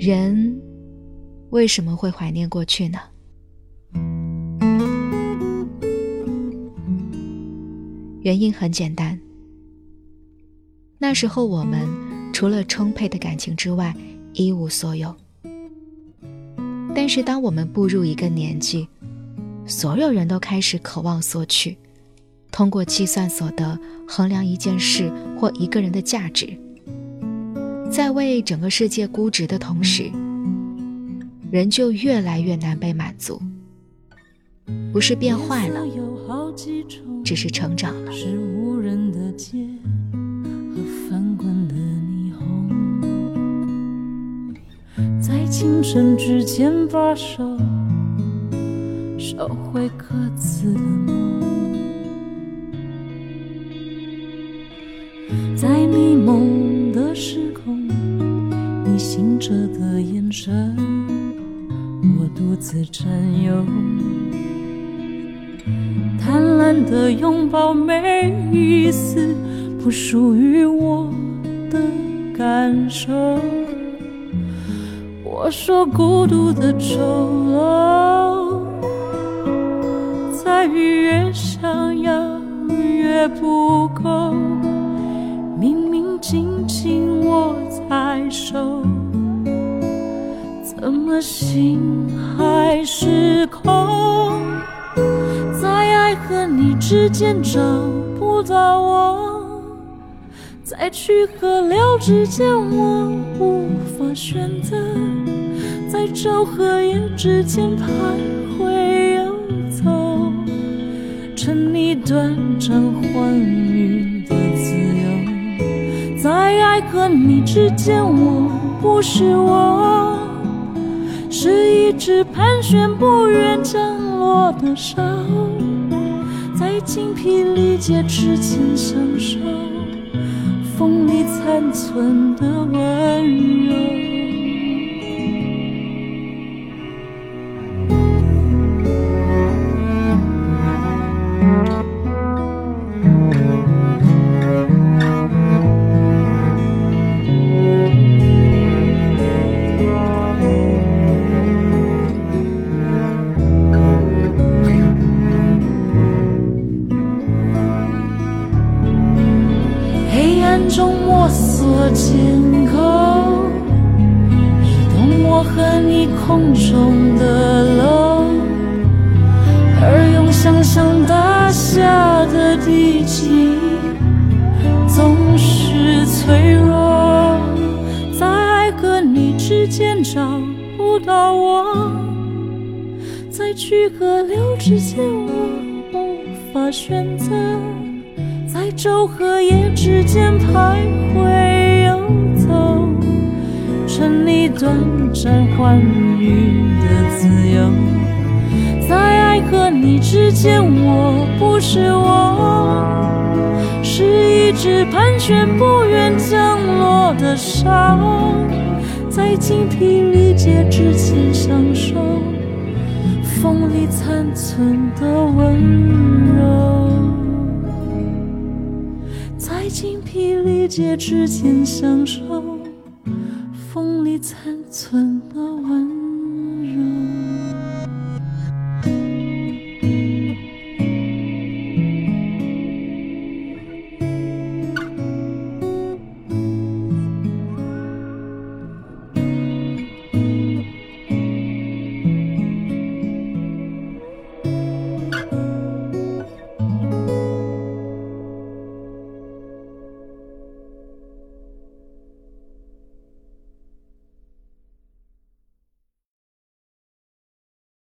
人为什么会怀念过去呢？原因很简单，那时候我们除了充沛的感情之外一无所有。但是当我们步入一个年纪，所有人都开始渴望索取，通过计算所得衡量一件事或一个人的价值，在为整个世界估值的同时，人就越来越难被满足。不是变坏了，只是成长了。在清晨之前把手收回各自的梦，在迷蒙的时空，清澈的眼神，我独自占有。贪婪的拥抱，每一丝不属于我的感受。我说孤独的丑陋，在于越想要越不够。明明紧紧握在手，怎么心还是空？在爱和你之间找不到我，在去和留之间我无法选择，在昼和夜之间徘徊游走，趁你短暂欢愉的自由，在爱和你之间我不是我，是一只盘旋不愿降落的手。在精疲力竭之间，享受风里残存的温柔。空中的楼，而用想象打下的地基总是脆弱，在爱和你之间找不到我，在去和留之间我无法选择，昼和夜之间徘徊游走，趁你短暂欢愉的自由，在爱和你之间，我不是我，是一只盘旋不愿降落的沙，在精疲力竭之前享受风里残存的温柔，在精疲力竭之前享受风里残存的温。